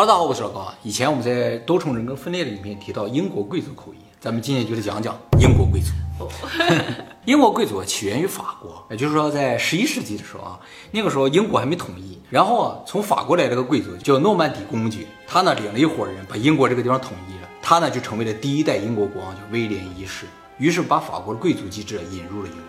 哈喽，大家好，我是老高啊。以前我们在多重人格分裂的影片提到英国贵族口音，咱们今天就来讲讲英国贵族。英国贵族起源于法国，也就是说在十一世纪的时候啊，那个时候英国还没统一，然后啊从法国来了个贵族叫诺曼底公爵，他呢领了一伙人把英国这个地方统一了，他呢就成为了第一代英国国王，叫威廉一世，于是把法国的贵族机制引入了英国。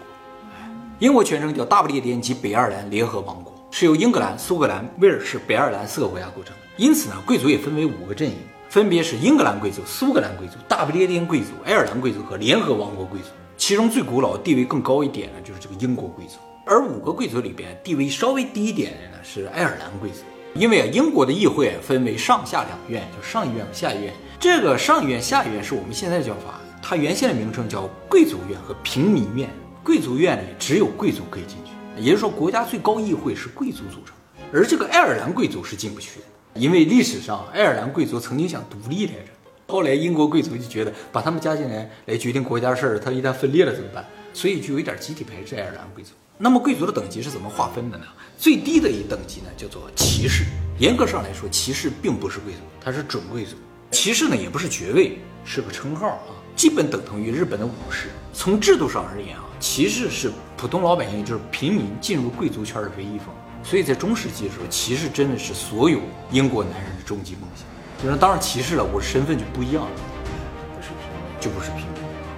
英国全称叫大不列颠及北爱尔兰联合王国，是由英格兰、苏格兰、威尔士、北爱尔兰四个国家构成。因此呢，贵族也分为五个阵营，分别是英格兰贵族、苏格兰贵族、大不列颠贵族、爱尔兰贵族和联合王国贵族。其中最古老、地位更高一点的，就是这个英国贵族。而五个贵族里边，地位稍微低一点的呢，是爱尔兰贵族。因为啊，英国的议会分为上下两院，就上议院和下议院。这个上议院、下议院是我们现在的叫法，它原先的名称叫贵族院和平民院。贵族院里只有贵族可以进去，也就是说，国家最高议会是贵族组成。而这个爱尔兰贵族是进不去的，因为历史上爱尔兰贵族曾经想独立来着，后来英国贵族就觉得把他们加进来来决定国家事儿，他一旦分裂了怎么办？所以就有一点集体排斥爱尔兰贵族。那么贵族的等级是怎么划分的呢？最低的一等级呢叫做骑士，严格上来说，骑士并不是贵族，他是准贵族。骑士呢也不是爵位，是个称号啊，基本等同于日本的武士。从制度上而言啊。骑士是普通老百姓，就是平民进入贵族圈的唯一方，所以在中世纪的时候，骑士真的是所有英国男人的终极梦想。就是当然骑士了，我身份就不一样了，不是平民，就不是平民。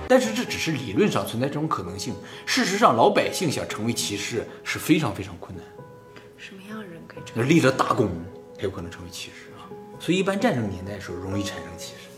但是这只是理论上存在这种可能性，事实上老百姓想成为骑士是非常非常困难。什么样的人可以成？为？立了大功才有可能成为骑士啊。所以一般战争年代的时候容易产生骑士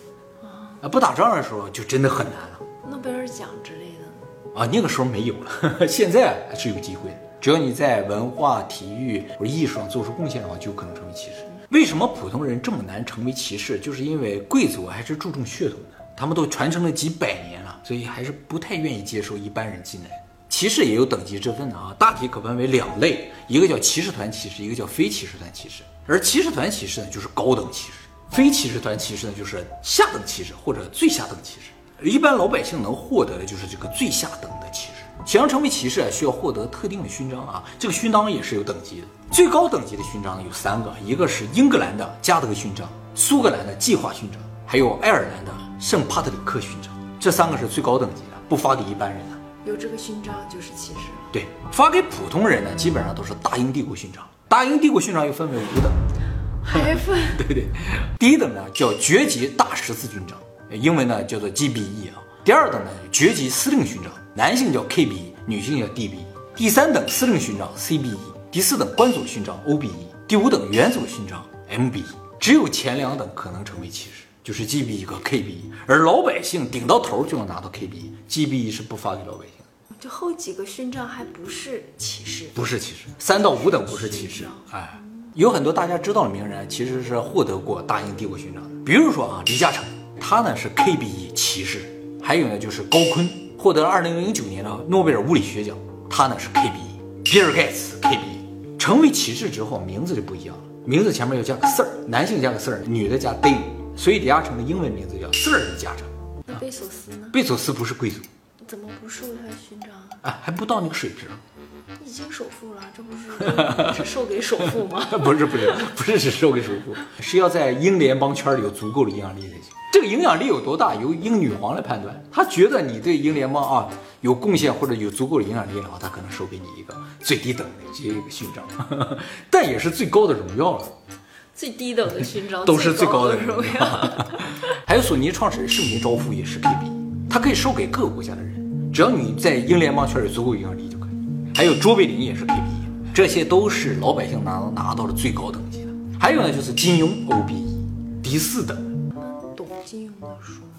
啊，不打仗的时候就真的很难了。诺贝尔奖之类的。啊，那个时候没有了，现在是有机会的。只要你在文化、体育或者艺术上做出贡献的话，就有可能成为骑士。为什么普通人这么难成为骑士？就是因为贵族还是注重血统的，他们都传承了几百年了，所以还是不太愿意接受一般人进来。骑士也有等级之分的啊，大体可分为两类，一个叫骑士团骑士，一个叫非骑士团骑士。而骑士团骑士呢，就是高等骑士；非骑士团骑士呢，就是下等骑士或者最下等骑士。一般老百姓能获得的就是这个最下等的骑士。想要成为骑士啊，需要获得特定的勋章啊。这个勋章也是有等级的。最高等级的勋章有三个，一个是英格兰的加德勋章，苏格兰的计划勋章，还有爱尔兰的圣帕特里克勋章。这三个是最高等级的，不发给一般人的。有这个勋章就是骑士。对，发给普通人呢，基本上都是大英帝国勋章。大英帝国勋章又分为五等，还分？对对，第一等呢叫爵级大十字勋章。英文呢叫做 GBE 啊，第二等呢爵级司令勋章，男性叫 KBE，女性叫 DBE。第三等司令勋章 CBE，第四等官佐勋章 OBE，第五等元佐勋章 MBE。只有前两等可能成为骑士，就是 GBE 和 KBE，而老百姓顶到头就能拿到 KBE，GBE 是不发给老百姓的。这后几个勋章还不是骑士，不是骑士，三到五等不是骑士。哎，有很多大家知道的名人其实是获得过大英帝国勋章的，比如说啊李嘉诚。他呢是 KBE 骑士，还有呢就是高锟获得了二零零九年的诺贝尔物理学奖，他呢是 KBE。比尔盖茨 KBE 成为骑士之后名字就不一样了，名字前面要加个 Sir，男性加个 Sir，女的加 Dave，所以李嘉诚的英文名字叫 Sir 李嘉诚。那贝索斯呢？贝索斯不是贵族，怎么不授他勋章？啊，还不到那个水平。已经首富了，这不是只授 给首富吗？不是不是不是只授给首富，是要在英联邦圈里有足够的影响力才行。这个影响力有多大，由英女皇来判断。她觉得你对英联邦啊有贡献或者有足够的影响力的话，她可能授给你一个最低等的这个勋章，但也是最高的荣耀了。最低等的勋章都是最高的荣耀。还有索尼创始人盛田昭夫也是 KB，他可以授给各个国家的人，只要你在英联邦圈有足够影响力就可以。还有卓别林也是 KB，这些都是老百姓拿拿到了最高等级的。还有呢，就是金庸 OBE，第四等。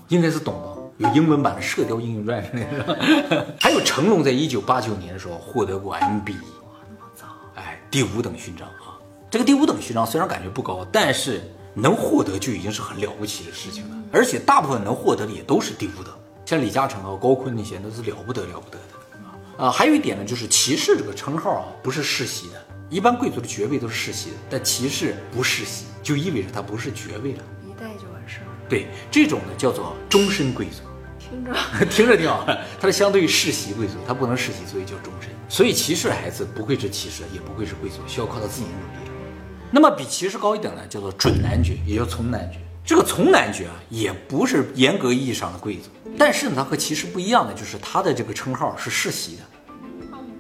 应该是懂吧？有英文版的《射雕英雄传》之类的。还有成龙在一九八九年的时候获得过 MBE，哇，那么早！哎，第五等勋章啊。这个第五等勋章虽然感觉不高，但是能获得就已经是很了不起的事情了。而且大部分能获得的也都是第五等，像李嘉诚啊、高锟那些都是了不得了不得的啊。还有一点呢，就是骑士这个称号啊，不是世袭的。一般贵族的爵位都是世袭的，但骑士不世袭，就意味着他不是爵位了。对这种呢，叫做终身贵族，听着 听着挺好。它是相对于世袭贵族，它不能世袭，所以叫终身。所以骑士的孩子不会是骑士，也不会是贵族，需要靠他自己努力了。那么比骑士高一等呢，叫做准男爵，也叫从男爵。这个从男爵啊，也不是严格意义上的贵族，但是呢，他和骑士不一样的就是他的这个称号是世袭的。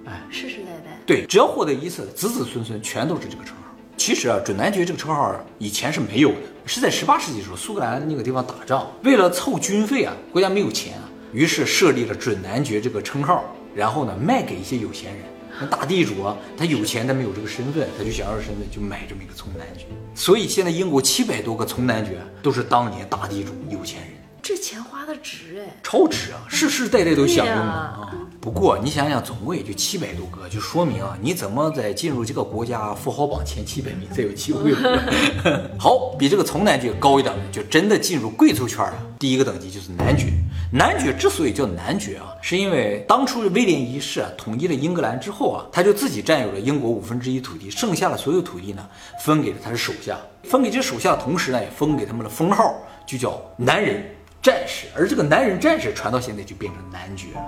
哎，世世代代。对，只要获得一次，子子孙孙全都是这个称号。其实啊，准男爵这个称号以前是没有的，是在十八世纪的时候，苏格兰那个地方打仗，为了凑军费啊，国家没有钱啊，于是设立了准男爵这个称号，然后呢，卖给一些有钱人。那大地主啊，他有钱，但没有这个身份，他就想要身份，就买这么一个从男爵。所以现在英国七百多个从男爵都是当年大地主有钱人，这钱花的值哎，超值啊，世世代代都享用对呀啊。不过你想想，总共也就七百多个，就说明啊，你怎么在进入这个国家富豪榜前七百名才有机会了？好，比这个从男爵高一等的，就真的进入贵族圈了。第一个等级就是男爵。男爵之所以叫男爵啊，是因为当初威廉一世啊统一了英格兰之后啊，他就自己占有了英国五分之一土地，剩下的所有土地呢，分给了他的手下。分给这手下的同时呢，也封给他们的封号，就叫男人战士。而这个男人战士传到现在就变成男爵了。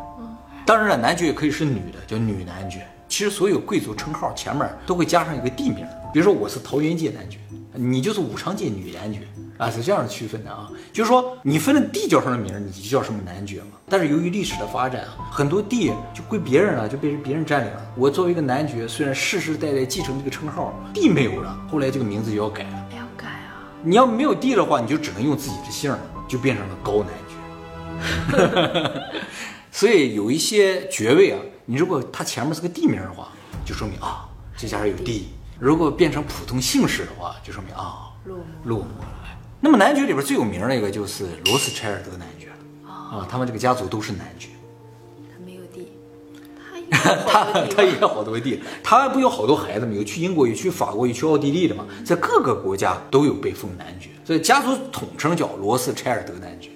当然了，男爵也可以是女的，叫女男爵。其实所有贵族称号前面都会加上一个地名，比如说我是桃源界男爵，你就是武昌界女男爵啊，是这样的区分的啊。就是说你分了地叫什么名，你就叫什么男爵嘛。但是由于历史的发展啊，很多地就归别人了，就被别人占领了。我作为一个男爵，虽然世世代代继承这个称号，地没有了，后来这个名字就要改了。还要改啊？你要没有地的话，你就只能用自己的姓了，就变成了高男爵。所以有一些爵位啊，你如果它前面是个地名的话，就说明啊这家人有地；如果变成普通姓氏的话，就说明啊落寞。落寞了。那么男爵里边最有名的一个就是罗斯柴尔德男爵啊，他们这个家族都是男爵。他没有地，他也有好多地他也方有好多地，他不有好多孩子吗？有去英国，有去法国，有去奥地利的嘛，在各个国家都有被封男爵，所以家族统称叫罗斯柴尔德男爵。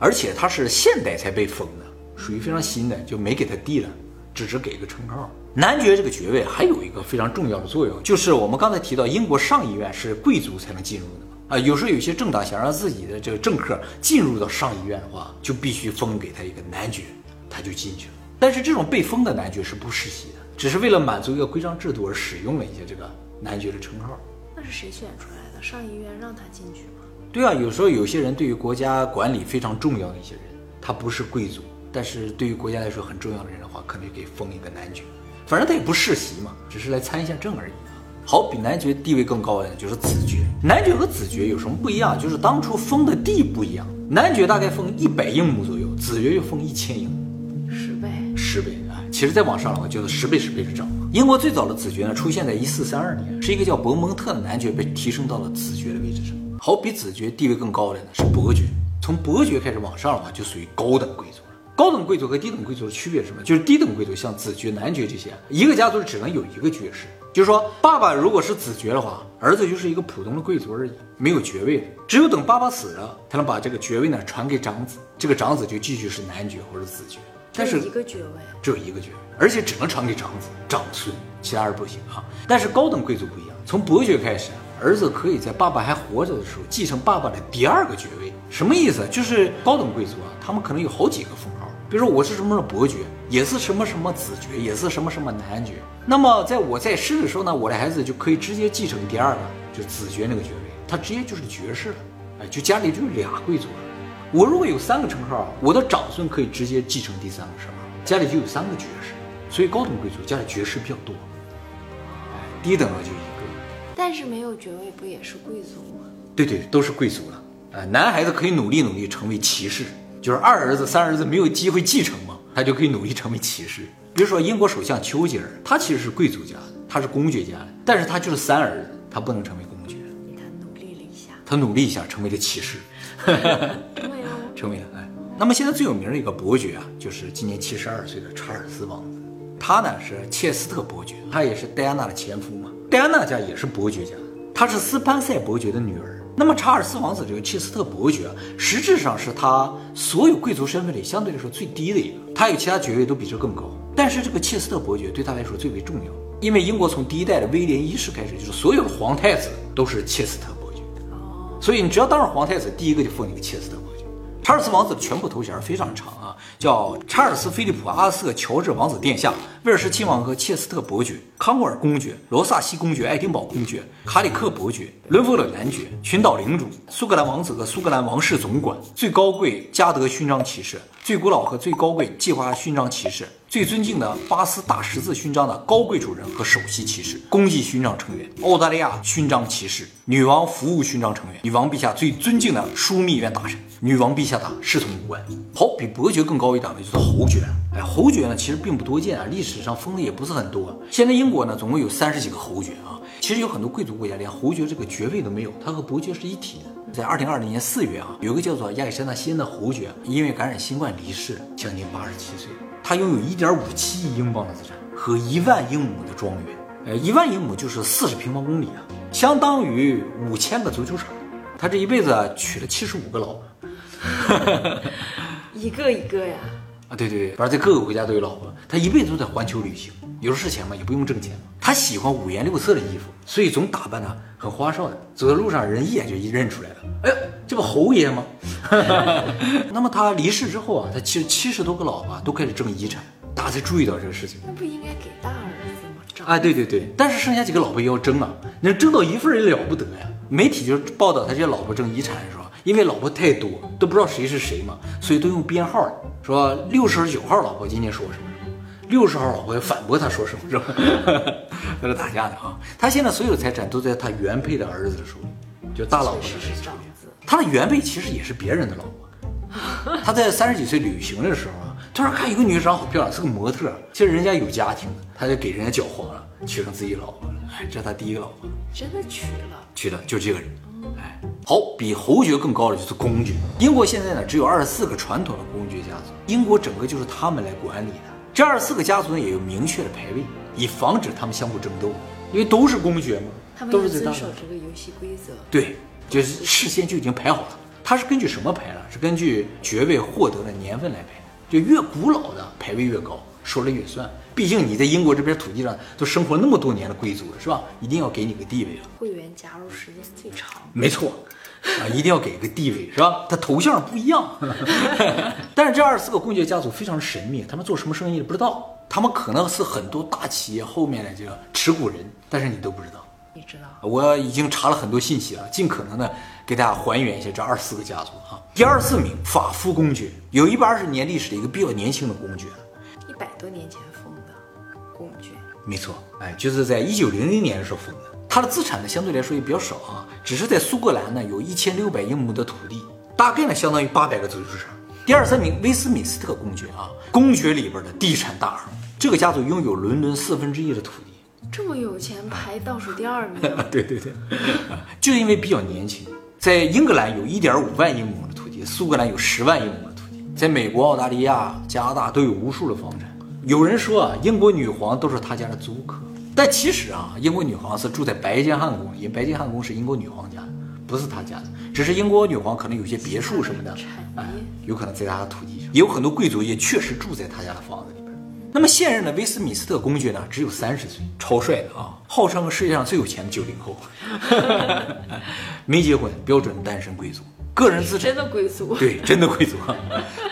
而且他是现代才被封的，属于非常新的，就没给他地了，只是给个称号。男爵这个爵位还有一个非常重要的作用，就是我们刚才提到英国上议院是贵族才能进入的嘛。啊，有时候有些政党想让自己的这个政客进入到上议院的话，就必须封给他一个男爵，他就进去了。但是这种被封的男爵是不世袭的，只是为了满足一个规章制度而使用了一些这个男爵的称号。那是谁选出来的？上议院让他进去吗？对啊，有时候有些人对于国家管理非常重要的一些人，他不是贵族，但是对于国家来说很重要的人的话，可能就给封一个男爵。反正他也不世袭嘛，只是来参一下政而已。好，比男爵地位更高的就是子爵。男爵和子爵有什么不一样？就是当初封的地不一样。男爵大概封一百英亩左右，子爵就封一千英亩。十倍。啊！其实再往上的话，就是十倍十倍的涨。英国最早的子爵呢，出现在一四三二年，是一个叫伯蒙特的男爵被提升到了子爵的位置上。好，比子爵地位更高的呢是伯爵，从伯爵开始往上的话，就属于高等贵族了。高等贵族和低等贵族的区别是什么？就是低等贵族像子爵、男爵这些，一个家族只能有一个爵士，就是说爸爸如果是子爵的话，儿子就是一个普通的贵族而已，没有爵位的。只有等爸爸死了，才能把这个爵位呢传给长子，这个长子就继续是男爵或者子爵。但是只有一个爵位，只有一个爵位，而且只能传给长子、长孙，其他人不行啊。但是高等贵族不一样，从伯爵开始，儿子可以在爸爸还活着的时候继承爸爸的第二个爵位。什么意思？就是高等贵族啊，他们可能有好几个封号，比如说我是什么什么伯爵，也是什么什么子爵，也是什么什么男爵。那么在我在世的时候呢，我的孩子就可以直接继承第二个，就是子爵那个爵位，他直接就是爵士了，哎，就家里就有俩贵族了。我如果有三个称号，我的长孙可以直接继承第三个称号，家里就有三个爵士，所以高等贵族家里爵士比较多，哎，低等的就一个。但是没有爵位不也是贵族吗？对对，都是贵族了。呃，男孩子可以努力努力成为骑士，就是二儿子、三儿子没有机会继承嘛，他就可以努力成为骑士。比如说英国首相丘吉尔，他其实是贵族家的，他是公爵家的，但是他就是三儿子，他不能成为公爵，他努力了一下，他努力一下成为了骑士。成为哎。那么现在最有名的一个伯爵啊，就是今年七十二岁的查尔斯王子。他呢是切斯特伯爵，他也是戴安娜的前夫嘛。戴安娜家也是伯爵家，他是斯潘塞伯爵的女儿。那么查尔斯王子这个切斯特伯爵啊，实质上是他所有贵族身份里相对来说最低的一个，他有其他爵位都比这更高。但是这个切斯特伯爵对他来说最为重要，因为英国从第一代的威廉一世开始，就是所有的皇太子都是切斯特伯爵。哦，所以你只要当上皇太子，第一个就封你个切斯特。查尔斯王子的全部头衔非常长啊，叫查尔斯菲利普阿瑟乔治王子殿下，威尔士亲王和切斯特伯爵、康沃尔公爵、罗萨西公爵、爱丁堡公爵、卡里克伯爵、伦弗勒男爵、群岛领主、苏格兰王子和苏格兰王室总管、最高贵加德勋章骑士、最古老和最高贵计划勋章骑士、最尊敬的巴斯大十字勋章的高贵主人和首席骑士、公祭勋章成员、澳大利亚勋章骑士、女王服务勋章成员、女王陛下最尊敬的枢密院大臣、女王陛下的侍从武官。好，比伯爵更高一档的就是侯爵。哎，侯爵呢其实并不多见啊，历史上封的也不是很多。现在英国呢总共有三十几个侯爵啊，其实有很多贵族国家连侯爵这个爵位都没有，他和伯爵是一体的。在二零二零年四月啊，有个叫做亚历山大西恩的侯爵因为感染新冠离世，将近八十七岁。他拥有一点五七亿英镑的资产和一万英亩的庄园。呃，一万英亩就是四十平方公里啊，相当于五千个足球场。他这一辈子娶了七十五个老婆。一个一个呀。啊，对对对，反正在各个国家都有老婆。他一辈子都在环球旅行，有的是钱嘛，也不用挣钱嘛。他喜欢五颜六色的衣服，所以总打扮的很花哨的，走在路上人一眼就一认出来了。哎呦，这不侯爷吗？那么他离世之后啊，他其实七十多个老婆都开始争遗产，大家才注意到这个事情。那不应该给大儿子吗？长啊，对对对，但是剩下几个老婆也要争啊，能争到一份也了不得呀。媒体就报道他这些老婆争遗产的时候，因为老婆太多，都不知道谁是谁嘛，所以都用编号的，说六十九号老婆今天说什么，六十号老婆要反驳他说什么，是吧？在这打架呢啊。他现在所有的财产都在他原配的儿子的手里，就大老婆的确实手里是长子。他的原配其实也是别人的老婆。他在三十几岁旅行的时候啊，突然看一个女人长得好漂亮，是个模特，其实人家有家庭的，他就给人家搅黄了，娶成自己老婆了。哎，这是他第一个老婆。真的娶了，娶的就这个人。哎，好，比侯爵更高的就是公爵。英国现在呢只有二十四个传统的公爵家族，英国整个就是他们来管理的。这二十四个家族呢也有明确的排位，以防止他们相互争斗，因为都是公爵嘛，他们都是遵守是最大的。这个游戏规则。对，就是事先就已经排好了。它是根据什么排呢？是根据爵位获得的年份来排，就越古老的排位越高，说了也算。毕竟你在英国这片土地上都生活那么多年的贵族了，是吧？一定要给你个地位了。会员加入时间最长，没错，啊，一定要给个地位，是吧？他头像不一样，但是这二十四个公爵家族非常神秘，他们做什么生意不知道，他们可能是很多大企业后面的这个持股人，但是你都不知道。你知道？我已经查了很多信息了，尽可能的给大家还原一下这二十四个家族啊。第二十四名法夫公爵，有一百二十年历史的一个比较年轻的公爵，多年前封的公爵，没错，哎，就是在一九零零年的时候封的。他的资产呢相对来说也比较少啊，只是在苏格兰呢有一千六百英亩的土地，大概呢相当于八百个足球场。第二三名威斯敏斯特公爵啊，公爵里边的地产大亨，这个家族拥有伦敦四分之一的土地。这么有钱排倒数第二名，对对对，就因为比较年轻，在英格兰有一点五万英亩的土地，苏格兰有十万英亩的土地，在美国、澳大利亚、加拿大都有无数的房产。有人说啊，英国女皇都是他家的租客，但其实啊，英国女皇是住在白金汉宫，因为白金汉宫是英国女皇家的，不是他家的。只是英国女皇可能有些别墅什么的，产哎业，有可能在她的土地上，也有很多贵族也确实住在他家的房子里边。那么现任的威斯敏斯特公爵呢，只有三十岁，超帅的啊，号称世界上最有钱的九零后，没结婚，标准单身贵族，个人资产真的贵族。对，真的贵族啊，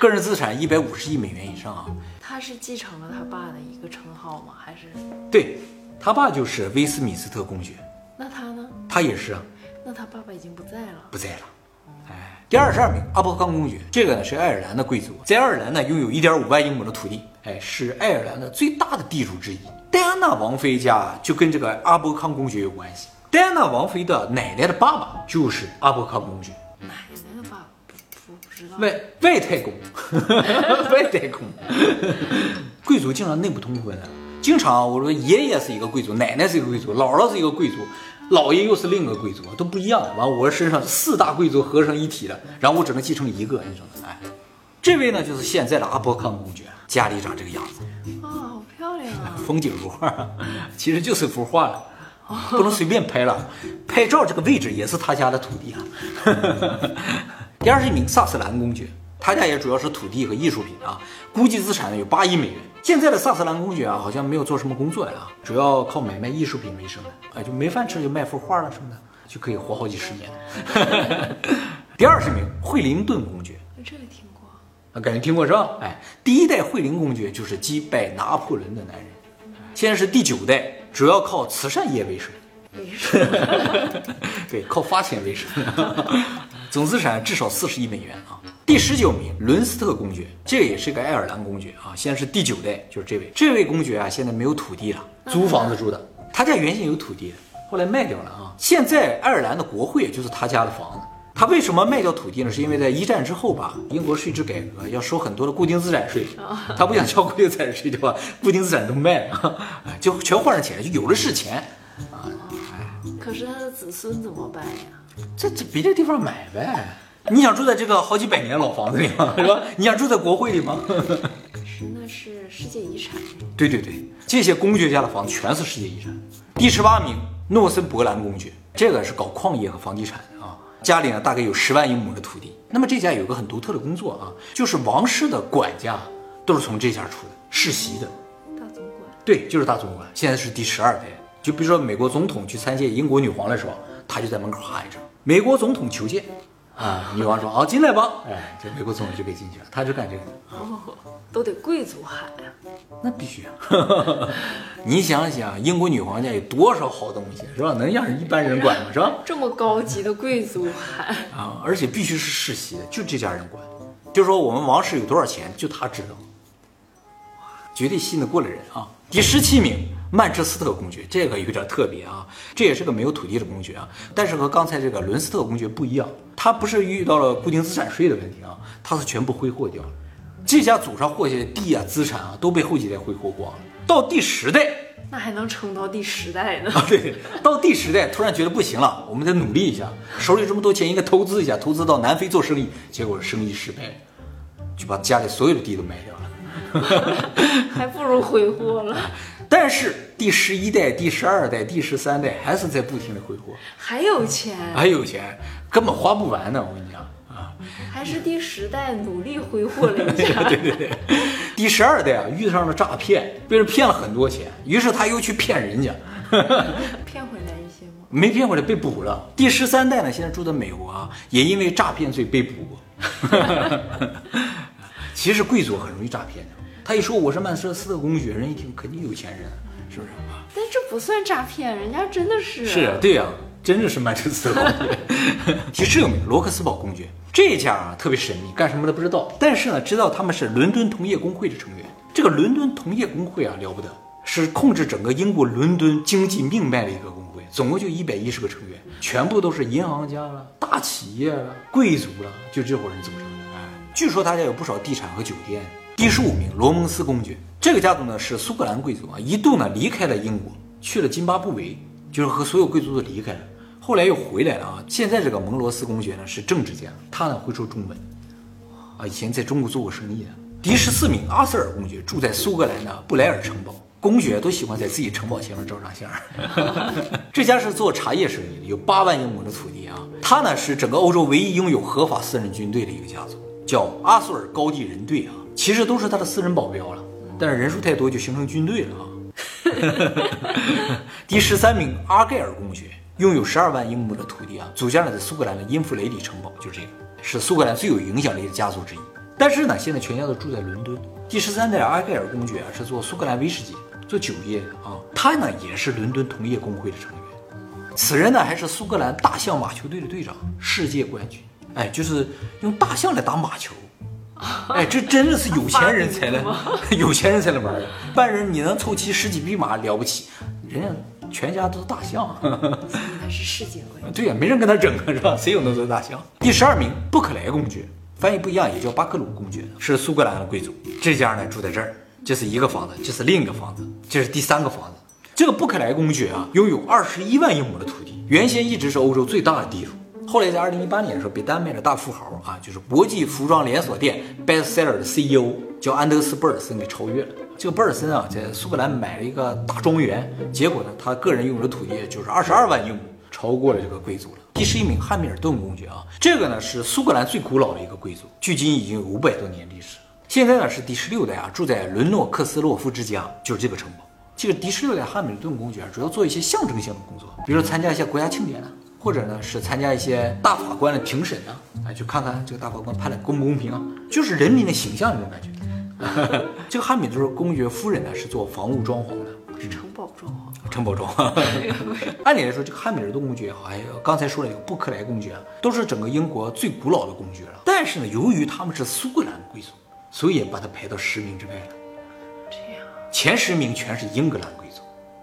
个人资产一百五十亿美元以上啊，他是继承了他爸的一个称号吗？还是对他爸就是威斯敏斯特公爵，那他呢？他也是啊，那他爸爸已经不在了。不在了。哎，第二十二名阿伯康公爵，这个呢是爱尔兰的贵族，在爱尔兰呢拥有一点五万英亩的土地，哎，是爱尔兰的最大的地主之一。戴安娜王妃家就跟这个阿伯康公爵有关系。戴安娜王妃的奶奶的爸爸就是阿伯康公爵，知道。外外太公，外太公，贵族经常内部通婚的，经常我说爷爷是一个贵族，奶奶是一个贵族，姥姥是一个贵族，姥爷又是另一个贵族，都不一样。完，我身上四大贵族合成一体了，然后我只能继承一个，你说哎，这位呢就是现在的阿波康公爵，家里长这个样子，啊，好漂亮啊！风景如画，其实就是幅画了。不能随便拍了，拍照这个位置也是他家的土地啊。第二十一名萨斯兰公爵，他家也主要是土地和艺术品啊，估计资产呢有八亿美元。现在的萨斯兰公爵啊，好像没有做什么工作呀，主要靠买卖艺术品为生的，哎，就没饭吃就卖幅画了什么的，就可以活好几十年。第二十名惠灵顿公爵，这个听过。啊，感觉听过是吧？哎，第一代惠灵公爵就是击败拿破仑的男人，现在是第九代，主要靠慈善业为生。为什么？对，靠发钱为生，总资产至少四十亿美元啊。第十九名，伦斯特公爵，这个也是个爱尔兰公爵啊，现在是第九代，就是这位。这位公爵啊，现在没有土地了，租房子住的。他家原先有土地，后来卖掉了啊。现在爱尔兰的国会就是他家的房子。他为什么卖掉土地呢？是因为在一战之后吧，英国税制改革要收很多的固定资产税，他不想交固定资产税，就把固定资产都卖了，就全换成钱，就有的是钱啊。可是他的子孙怎么办呀？这这别的地方买呗。你想住在这个好几百年老房子里吗？是吧？你想住在国会里吗？是，那是世界遗产。对对对，这些公爵家的房子全是世界遗产。第十八名，诺森伯兰公爵，这个是搞矿业和房地产的啊，家里呢大概有十万英亩的土地。那么这家有个很独特的工作啊，就是王室的管家都是从这家出的，世袭的。大总管。对，就是大总管。现在是第十二代。就比如说美国总统去参见英国女皇的时候，他就在门口喊一声“美国总统求见”，啊，女王说：“好，进来吧。”哎，这美国总统就可以进去了。他就干这个。哦，都得贵族喊呀。那必须啊！你想想，英国女皇家有多少好东西，是吧？能让人一般人管吗？是吧？这么高级的贵族喊啊，而且必须是世袭的，就这家人管。就说我们王室有多少钱，就他知道。哇，绝对信得过的人啊！第十七名。曼彻斯特公爵这个有点特别啊，这也是个没有土地的公爵啊，但是和刚才这个伦斯特公爵不一样，他不是遇到了固定资产税的问题啊，他是全部挥霍掉了，这家祖上获下的地啊、资产啊都被后几代挥霍光了。到第十代，那还能撑到第十代呢？啊，对，到第十代突然觉得不行了，我们得努力一下，手里这么多钱应该投资一下，投资到南非做生意，结果生意失败，就把家里所有的地都卖掉了，还不如挥霍了。但是第十一代、第十二代、第十三代还是在不停的挥霍，还有钱，还有钱，根本花不完呢。我跟你讲啊，还是第十代努力挥霍了一下。对对对，第十二代啊遇上了诈骗，被人骗了很多钱，于是他又去骗人家，骗回来一些吗？没骗回来，被捕了。第十三代呢，现在住在美国啊，也因为诈骗罪被捕过。其实贵族很容易诈骗的。他一说我是曼彻斯特公爵，人一听肯定有钱人，是不是啊？但这不算诈骗，人家真的是。是啊，对呀，真的是曼彻斯特公爵。其实有名罗克斯堡公爵这家啊特别神秘，干什么的不知道，但是呢知道他们是伦敦同业工会的成员。这个伦敦同业工会啊了不得，是控制整个英国伦敦经济命脉的一个工会，总共就一百一十个成员，全部都是银行家了、大企业了、贵族了，就这伙人组成的。哎，据说他家有不少地产和酒店。第十五名，罗蒙斯公爵，这个家族呢是苏格兰贵族啊，一度呢离开了英国，去了津巴布韦，就是和所有贵族都离开了，后来又回来了啊。现在这个蒙罗斯公爵呢是政治家，他呢会说中文，啊，以前在中国做过生意的。第十四名，阿瑟尔公爵住在苏格兰的布莱尔城堡，公爵都喜欢在自己城堡前面照张相。这家是做茶叶生意的，有八万英亩的土地啊。他呢是整个欧洲唯一拥有合法私人军队的一个家族，叫阿索尔高地人队啊。其实都是他的私人保镖了，但是人数太多就形成军队了啊。第十三名，阿盖尔公爵拥有十二万英亩的土地啊，组建了在苏格兰的因弗雷里城堡，就是这个，是苏格兰最有影响力的家族之一。但是呢，现在全家都住在伦敦。第十三代阿盖尔公爵啊，是做苏格兰威士忌、做酒业的啊，他呢也是伦敦同业工会的成员。此人呢还是苏格兰大象马球队的队长，世界冠军。哎，就是用大象来打马球。哎，这真的是有钱人才能，有钱人才能玩的。一般人你能凑齐十几匹马了不起，人家全家都是大象。那是世界冠军。对呀，没人跟他争啊，是吧？谁有那么多大象？第十二名，布克莱公爵，翻译不一样，也叫巴克鲁公爵，是苏格兰的贵族。这家呢住在这儿，这是一个房子，这是另一个房子，这是第三个房子。这个布克莱公爵啊，拥有二十一万英亩的土地，原先一直是欧洲最大的地主。后来在二零一八年的时候，被丹麦的大富豪啊，就是国际服装连锁店 Bestseller 的 CEO，叫安德斯·贝尔森给超越了。这个贝尔森啊，在苏格兰买了一个大庄园，结果呢，他个人拥有的土地就是二十二万英亩，超过了这个贵族了。第十一名，汉密尔顿公爵啊，这个呢是苏格兰最古老的一个贵族，距今已经有五百多年历史。现在呢是第十六代啊，住在伦诺克斯洛夫之家，就是这个城堡。这个第十六代汉密尔顿公爵主要做一些象征性的工作，比如说参加一些国家庆典呢。或者呢是参加一些大法官的庭审呢，啊，去看看这个大法官判的公不公平啊，就是人民的形象那种感觉。这个汉密尔顿公爵夫人呢是做房屋装潢的，是城堡装潢城堡庄。按理来说，这个汉密尔顿公爵也好，还有刚才说了一个布克莱公爵啊，都是整个英国最古老的公爵了。但是呢，由于他们是苏格兰贵族，所以也把他排到十名之外了。这样，前十名全是英格兰贵族，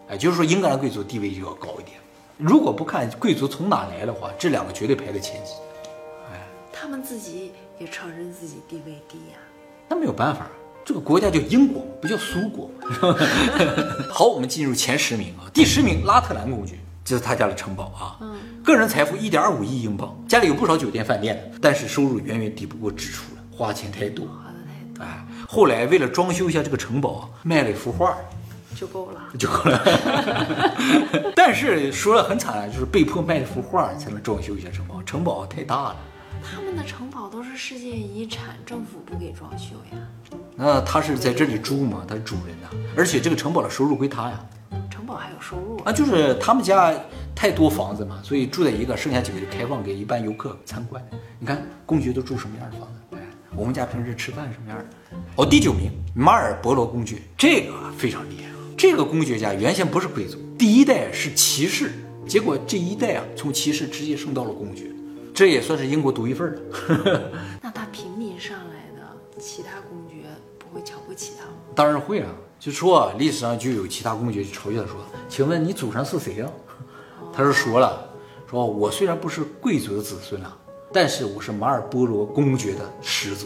哎，就是说英格兰贵族地位就要高一点。如果不看贵族从哪来的话，这两个绝对排在前几。哎他们自己也承认自己地位低呀、那没有办法，这个国家叫英国，不叫苏国。好，我们进入前十名啊。第十名，拉特兰公爵，这是他家的城堡啊。嗯，个人财富一点二五亿英镑，家里有不少酒店饭店，但是收入远远抵不过支出了，花钱太多。花的太多哎，后来为了装修一下这个城堡啊，卖了一幅画，就够了。就够了。但是说了很惨啊，就是被迫卖了幅画才能装修一下城堡，城堡太大了。他们的城堡都是世界遗产，政府不给装修呀。那他是在这里住吗，他是主人呐、而且这个城堡的收入归他呀。城堡还有收入啊，就是他们家太多房子嘛，所以住在一个，剩下几个就开放给一般游客参观。你看公爵都住什么样的房子？哎，我们家平时吃饭什么样的？哦，第九名马尔伯罗公爵，这个非常厉害啊。这个公爵家原先不是贵族，第一代是骑士，结果这一代啊从骑士直接升到了公爵，这也算是英国独一份儿了。那他平民上来的，其他公爵不会瞧不起他吗？当然会啊，就说啊，历史上就有其他公爵就嘲笑他说：“请问你祖上是谁啊？”他是说了，说我虽然不是贵族的子孙啊，但是我是马尔波罗公爵的始祖。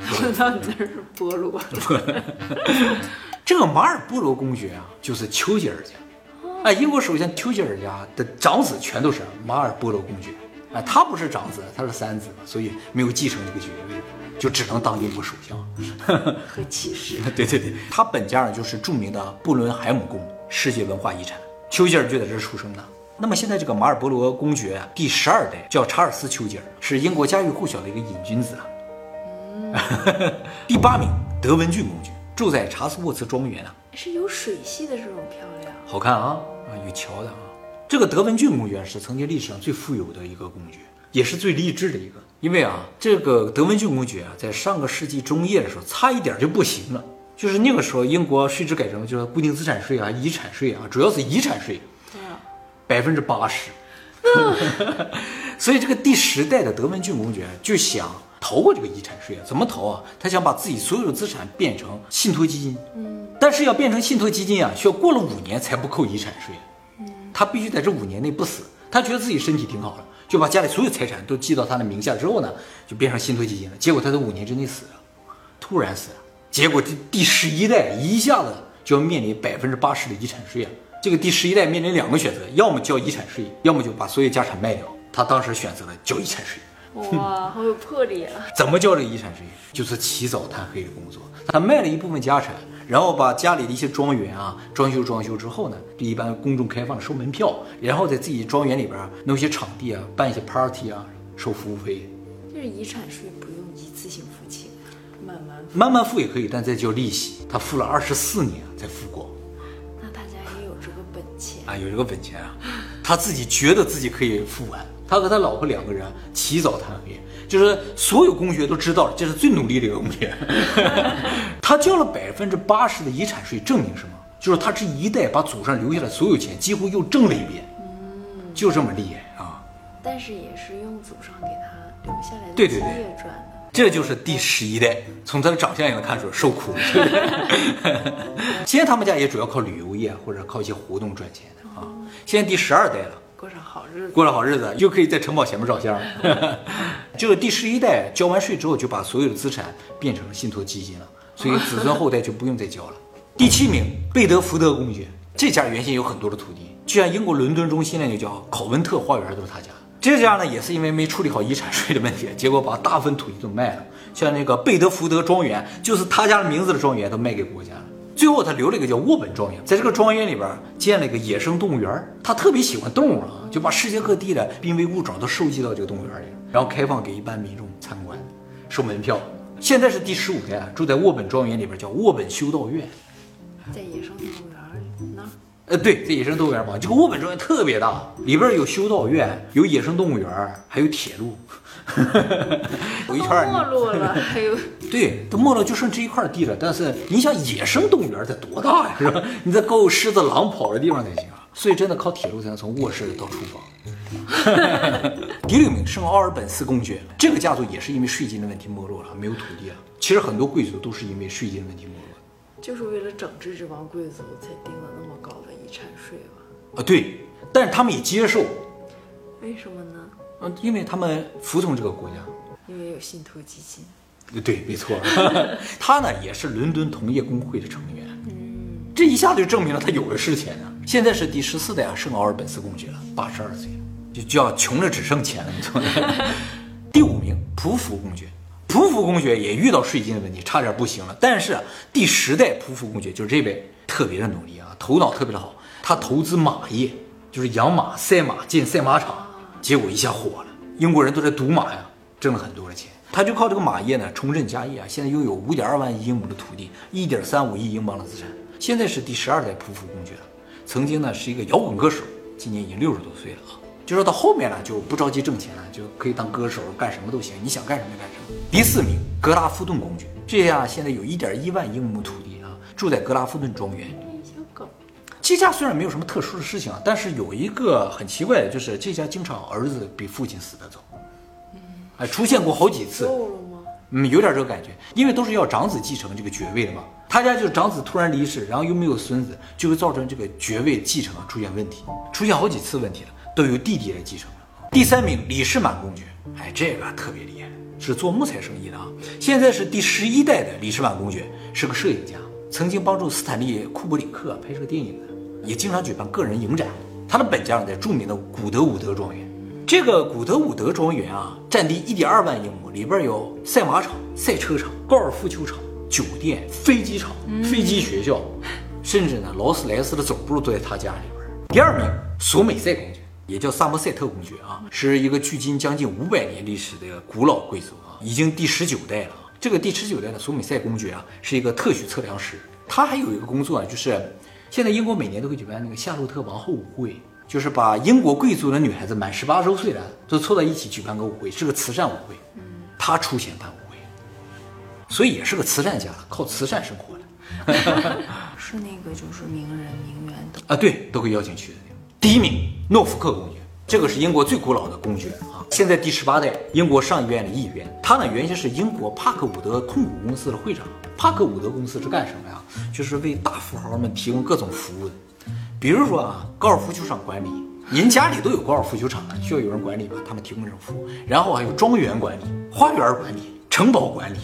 我到底这是菠萝？这个马尔波罗公爵啊，就是丘吉尔家。哎，英国首相丘吉尔家的长子全都是马尔波罗公爵。哎，他不是长子，他是三子，所以没有继承这个爵位，就只能当英国首相。和骑士。对对对，他本家呢就是著名的布伦海姆宫世界文化遗产，丘吉尔就在这儿出生的。那么现在这个马尔波罗公爵啊，第十二代叫查尔斯·丘吉尔，是英国家喻户晓的一个瘾君子啊。第八名，德文郡公爵，住在查斯沃茨庄园啊，是有水系的这种漂亮。好看啊啊，有桥的啊。这个德文郡公爵是曾经历史上最富有的一个公爵，也是最励志的一个。因为啊，这个德文郡公爵啊，在上个世纪中叶的时候，差一点就不行了。就是那个时候，英国税制改成就是固定资产税啊、遗产税啊，主要是遗产税，百分之八十。所以这个第十代的德文郡公爵就想逃过这个遗产税啊，怎么逃啊？他想把自己所有的资产变成信托基金，嗯，但是要变成信托基金啊，需要过了五年才不扣遗产税，嗯，他必须在这五年内不死。他觉得自己身体挺好的，就把家里所有财产都记到他的名下之后呢，就变成信托基金了。结果他在五年之内死了，突然死了。结果这第十一代一下子就要面临百分之八十的遗产税啊！这个第十一代面临两个选择，要么交遗产税，要么就把所有家产卖掉。他当时选择了交遗产税。哇，好有魄力啊！怎么交这个遗产税？就是起早贪黑的工作。他卖了一部分家产，然后把家里的一些庄园啊装修装修之后呢，就一般公众开放收门票，然后在自己庄园里边弄些场地啊，办一些 party 啊，收服务费。就是遗产税不用一次性付清，慢慢付。慢慢付也可以，但再交利息。他付了二十四年才付光那大家也有这个本钱。啊，有这个本钱啊，他自己觉得自己可以付完。他和他老婆两个人起早贪黑，就是所有公学都知道，这是最努力的一个公学。他交了百分之八十的遗产税，证明什么？就是他这一代把祖上留下的所有钱几乎又挣了一遍，嗯就这么厉害啊！但是也是用祖上给他留下来对对对业赚的。这就是第十一代，从他的长相也能看出来受苦。现在他们家也主要靠旅游业或者靠一些活动赚钱的啊。现在第十二代了。过上好日子。过上好日子，又可以在城堡前面照相了。这个第十一代交完税之后，就把所有的资产变成了信托基金了，所以子孙后代就不用再交了。第七名，贝德福德公爵，这家原先有很多的土地，就像英国伦敦中心那就叫考文特花园都是他家。这家呢也是因为没处理好遗产税的问题，结果把大部分土地都卖了，像那个贝德福德庄园，就是他家的名字的庄园都卖给国家了。最后他留了一个叫沃本庄园，在这个庄园里边建了一个野生动物园。他特别喜欢动物啊，就把世界各地的濒危物种都收集到这个动物园里，然后开放给一般民众参观，收门票。现在是第十五代啊，住在沃本庄园里边，叫沃本修道院。在野生动物园儿那儿呃，对，在野生动物园旁，这个沃本庄园特别大，里边有修道院，有野生动物园，还有铁路，有一圈儿。没落了，还有 对，都没落，就剩这一块地了。但是你想，野生动物园得多大呀，是吧？你得够狮子、狼跑的地方才行啊。所以真的靠铁路才能从卧室到厨房。第六名，圣奥尔本斯公爵，这个家族也是因为税金的问题没落了，没有土地了。其实很多贵族都是因为税金的问题没落的。就是为了整治这帮贵族才定了那么高的遗产税吧？啊，对，但是他们也接受，为什么呢？嗯，因为他们服从这个国家。因为有信托基金。对，没错，他呢也是伦敦同业工会的成员。嗯，这一下子就证明了他有的是钱啊。现在是第十四代圣奥尔本斯公爵了，八十二岁，就就要穷的只剩钱了。第五名，匍匐公爵。匍匐公爵也遇到税金的问题，差点不行了。但是第十代匍匐公爵就是这位，特别的努力啊，头脑特别的好。他投资马业，就是养马、赛马、建赛马场，结果一下火了。英国人都在赌马呀，挣了很多的钱。他就靠这个马业呢，重振家业啊，现在拥有五点二万英亩的土地，一点三五亿英镑的资产。现在是第十二代匍匐公爵了。曾经呢是一个摇滚歌手，今年已经六十多岁了啊。就说到后面呢，就不着急挣钱了，就可以当歌手，干什么都行，你想干什么就干什么。第四名，格拉夫顿公爵，这家现在有一点一万英亩土地啊，住在格拉夫顿庄园。这家虽然没有什么特殊的事情啊，但是有一个很奇怪的，就是这家经常儿子比父亲死得早，哎，出现过好几次。嗯，有点这个感觉，因为都是要长子继承这个爵位的嘛。他家就是长子突然离世，然后又没有孙子，就会造成这个爵位继承啊出现问题，出现好几次问题了，都由弟弟来继承了。第三名，李世满公爵，哎，这个特别厉害，是做木材生意的啊。现在是第十一代的李世满公爵，是个摄影家，曾经帮助斯坦利·库布里克拍摄电影的，也经常举办个人影展。他的本家呢在著名的古德伍德庄园。这个古德伍德庄园啊，占地一点二万英亩，里边有赛马场、赛车场、高尔夫球场、酒店、飞机场、飞机学校，甚至呢，劳斯莱斯的总部都在他家里边。第二名，索美塞公爵，也叫萨默塞特公爵啊，是一个距今将近五百年历史的古老贵族啊，已经第十九代了。这个第十九代的索米塞公爵啊，是一个特许测量师，他还有一个工作啊，就是现在英国每年都会举办那个夏洛特王后舞会。就是把英国贵族的女孩子满十八周岁的，都凑到一起举办个舞会，是个慈善舞会。嗯，他出钱办舞会，所以也是个慈善家，靠慈善生活的。是那个就是名人名媛都啊，对，都会邀请去的。第一名，诺福克公爵，这个是英国最古老的公爵啊，现在第十八代英国上议院的议员。他呢，原先是英国帕克伍德控股公司的会长。帕克伍德公司是干什么呀？就是为大富豪们提供各种服务的。比如说啊，高尔夫球场管理，您家里都有高尔夫球场了，需要有人管理吧？他们提供这种服务。然后还有庄园管理、花园管理、城堡管理，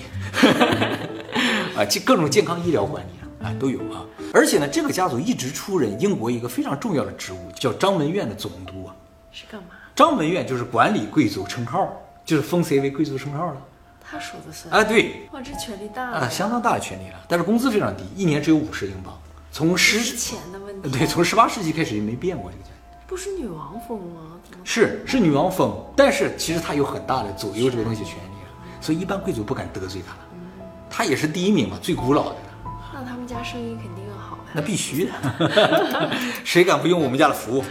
啊，这各种健康医疗管理啊都有啊。而且呢，这个家族一直出任英国一个非常重要的职务，叫张文院的总督啊。是干嘛？张文院就是管理贵族称号，就是封谁为贵族称号了。他说的算啊，对哇，这权力大啊，相当大的权力了，但是工资非常低，一年只有五十英镑。从十是钱的问题。对，从十八世纪开始就没变过这个价钱。不是女王封吗？是是女王封，但是其实他有很大的左右这个东西权利啊，所以一般贵族不敢得罪他了。她也是第一名嘛，最古老的，那他们家生意肯定那。必须的，谁敢不用我们家的服务？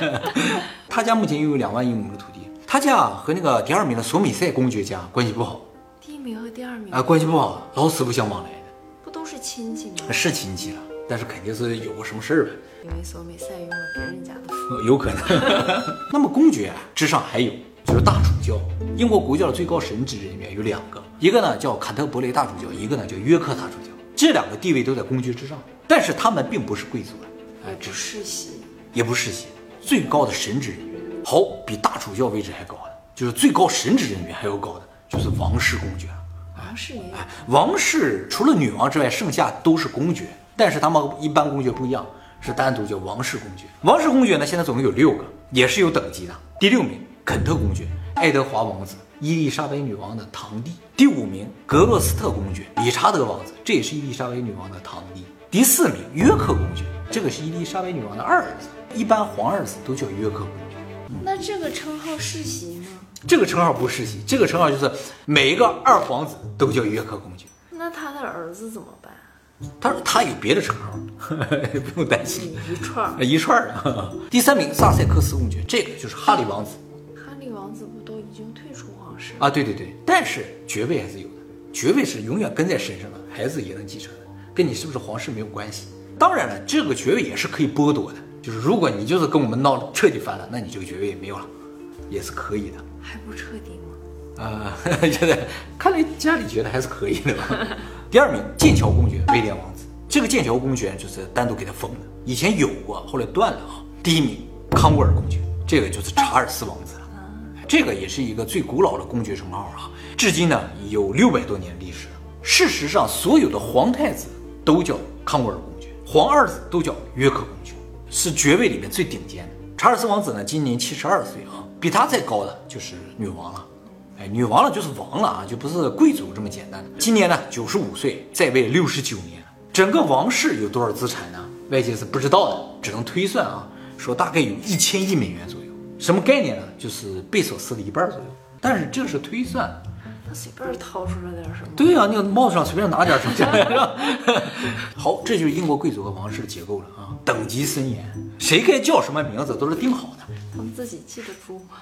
他家目前拥有两万英亩的土地，他家和那个第二名的索米塞公爵家关系不好第一名和第二名啊，关系不好，老死不相往来的，不都是亲戚吗？是亲戚了，但是肯定是有过什么事儿呗。因为索米塞用了别人家的服务，呃有可能。那么公爵啊之上还有就是大主教，英国国教的最高神职人员有两个，一个呢叫坎特伯雷大主教，一个呢叫约克大主教，这两个地位都在公爵之上，但是他们并不是贵族啊，哎也，不世袭。也不世袭，最高的神职人员，好，比大主教位置还高的，就是最高神职人员还要高的，就是王室公爵。王室也有，哎，王室除了女王之外，剩下都是公爵，但是他们一般公爵不一样，是单独叫王室公爵。王室公爵呢，现在总共有六个，也是有等级的。第六名，肯特公爵，爱德华王子，伊丽莎白女王的堂弟。第五名，格洛斯特公爵，理查德王子，这也是伊丽莎白女王的堂弟。第四名，约克公爵，这个是伊丽莎白女王的二儿子，一般皇儿子都叫约克公爵。那这个称号世袭吗？这个称号不世袭，这个称号就是每一个二皇子都叫约克公爵。那他的儿子怎么办？他说他有别的称号，不用担心。一串儿。一串儿啊。第三名萨塞克斯公爵，这个就是哈利王子哈利王子不都已经退出皇室？啊，对对对，但是爵位还是有的，爵位是永远跟在身上的，孩子也能继承的，跟你是不是皇室没有关系。当然了，这个爵位也是可以剥夺的，就是如果你就是跟我们闹得彻底翻了，那你这个爵位也没有了，也是可以的。还不彻底吗？啊，现在看来家里觉得还是可以的吧。第二名，剑桥公爵威廉王子，这个剑桥公爵就是单独给他封的，以前有过，后来断了啊。第一名，康沃尔公爵，这个就是查尔斯王子了，这个也是一个最古老的公爵称号啊，至今呢有六百多年历史。事实上，所有的皇太子都叫康沃尔公爵，皇二子都叫约克公爵，是爵位里面最顶尖的。查尔斯王子呢，今年七十二岁啊，比他再高的就是女王了。哎，女王了就是王了啊，就不是贵族这么简单。今年呢九十五岁，在位六十九年。整个王室有多少资产呢？外界是不知道的，只能推算啊，说大概有一千亿美元左右。什么概念呢？就是贝索斯的一半左右。但是这是推算。他随便掏出来点什么？对呀、那个帽子上随便拿点什么？好，这就是英国贵族和王室的结构了啊，等级森严，谁该叫什么名字都是定好的。他们自己记得住吗？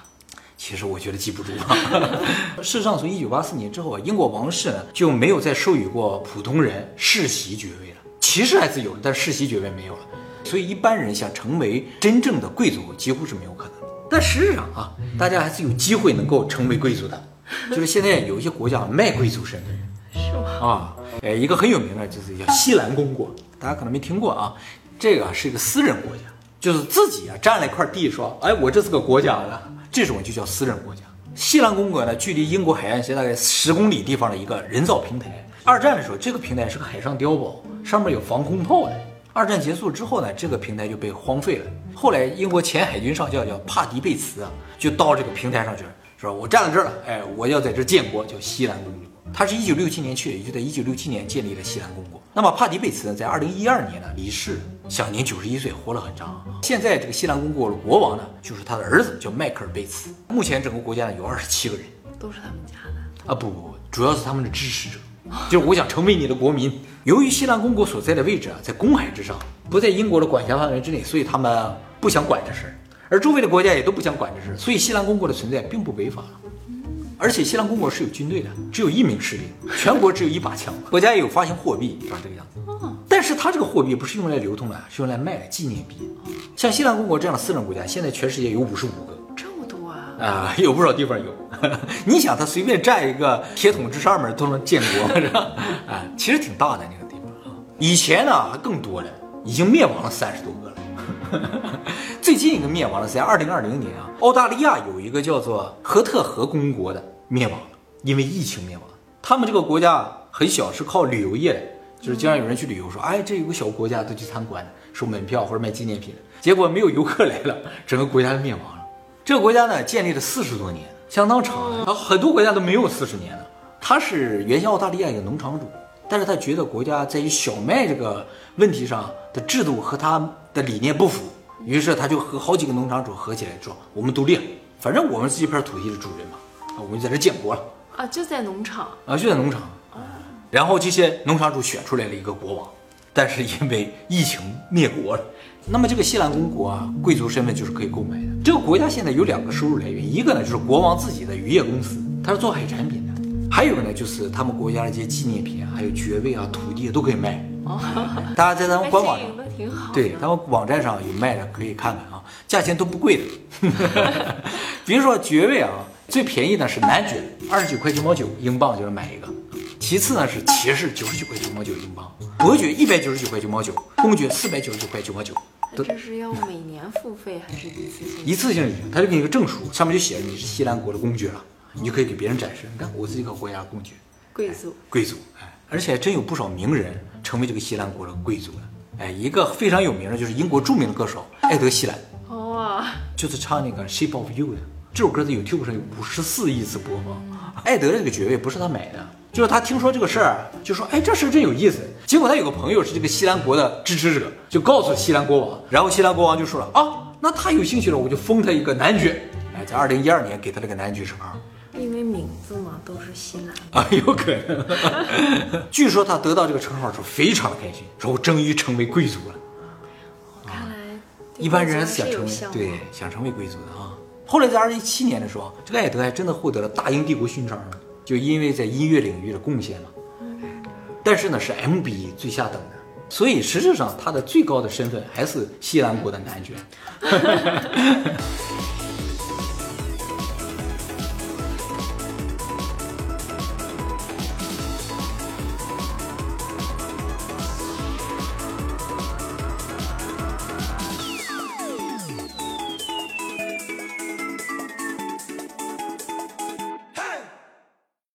其实我觉得记不住啊。事实上，从一九八四年之后啊，英国王室呢就没有再授予过普通人世袭爵位了。骑士还是有的，但是世袭爵位没有了。所以一般人想成为真正的贵族，几乎是没有可能的。但事实上啊，大家还是有机会能够成为贵族的。就是现在有一些国家卖贵族身份，是吗？啊，呃，一个很有名的就是叫西兰公国，大家可能没听过啊。这个是一个私人国家，就是自己啊占了一块地，说，哎，我这是个国家的，这种就叫私人国家。西兰公国呢，距离英国海岸线大概十公里地方的一个人造平台。二战的时候，这个平台是个海上碉堡，上面有防空炮的。二战结束之后呢，这个平台就被荒废了。后来，英国前海军上将叫帕迪贝茨啊，就到这个平台上去了，说我站在这儿了，哎，我要在这儿建国，叫西兰公国。他是一九六七年去的，也就在一九六七年建立了西兰公国。那么帕迪贝茨呢，在二零一二年呢离世，享年九十一岁，活了很长。现在这个西兰公国的国王呢，就是他的儿子，叫迈克尔贝茨。目前整个国家呢有二十七个人都是他们家的。啊，不不不，主要是他们的支持者，就是我想成为你的国民。由于西兰公国所在的位置啊，在公海之上，不在英国的管辖范围之内，所以他们不想管这事儿，而周围的国家也都不想管这事儿，所以西兰公国的存在并不违法。而且西兰公国是有军队的，只有一名士兵，全国只有一把枪，国家也有发行货币，长这个样子。但是它这个货币不是用来流通的，是用来卖的纪念币。像西兰公国这样的私人国家，现在全世界有五十五个这么多啊！啊、有不少地方有。你想，他随便占一个铁桶之上面都能建国，是吧？啊，其实挺大的那个地方啊。以前呢还更多了，已经灭亡了三十多个了。最近一个灭亡了，在二零二零年啊，澳大利亚有一个叫做赫特河公国的灭亡了，因为疫情灭亡。他们这个国家很小，是靠旅游业的，就是经常有人去旅游，说，哎，这有个小国家都去参观，收门票或者卖纪念品，结果没有游客来了，整个国家就灭亡了。这个国家呢，建立了四十多年，相当长，很多国家都没有四十年了。他是原先澳大利亚一个农场主，但是他觉得国家在于小麦这个问题上的制度和他的理念不符，于是他就和好几个农场主合起来说：“我们独立，反正我们是这片土地的主人嘛，啊，我们就在这建国了。”啊，就在农场。啊，就在农场。然后这些农场主选出来了一个国王，但是因为疫情灭国了。那么这个西兰公国啊，贵族身份就是可以购买的。这个国家现在有两个收入来源，一个呢就是国王自己的渔业公司，他是做海产品的；还有呢就是他们国家的一些纪念品啊，还有爵位啊、土地都可以卖。大家在咱们哎，官网上挺好。对，他们网站上有卖的，可以看看啊，价钱都不贵的。比如说爵位啊，最便宜的是男爵，二十九块九毛九英镑就能买一个；其次呢是骑士，九十九块九毛九英镑；伯爵一百九十九块九毛九，公爵四百九十九块九毛九。都这是要每年付费还是一次性？一次性领，他就给你个证书，上面就写着你是西兰国的公爵了，你就可以给别人展示。你看，我是一个国家公爵，贵族。贵族，哎，而且还真有不少名人成为这个西兰国的贵族了。哎，一个非常有名的就是英国著名的歌手 艾德·希兰，哇，就是唱那个《Shape of You》的这首歌，在 YouTube 上有五十四亿次播放。艾德这个爵位不是他买的，就是他听说这个事儿，就说哎这事儿真有意思。结果他有个朋友是这个西兰国的支持者，就告诉西兰国王，然后西兰国王就说了啊，那他有兴趣了，我就封他一个男爵。哎，在二零一二年给他这个男爵称号。因为名字嘛都是西南，啊，有可能。据说他得到这个称号的时候非常的开心，说我终于成为贵族了。看来对一般贵族还人想成为对想成为贵族的啊。后来在二零一七年的时候，这个艾德还真的获得了大英帝国勋章呢，就因为在音乐领域的贡献嘛。但是呢，是 M 比最下等的，所以实质上他的最高的身份还是西兰国的男爵。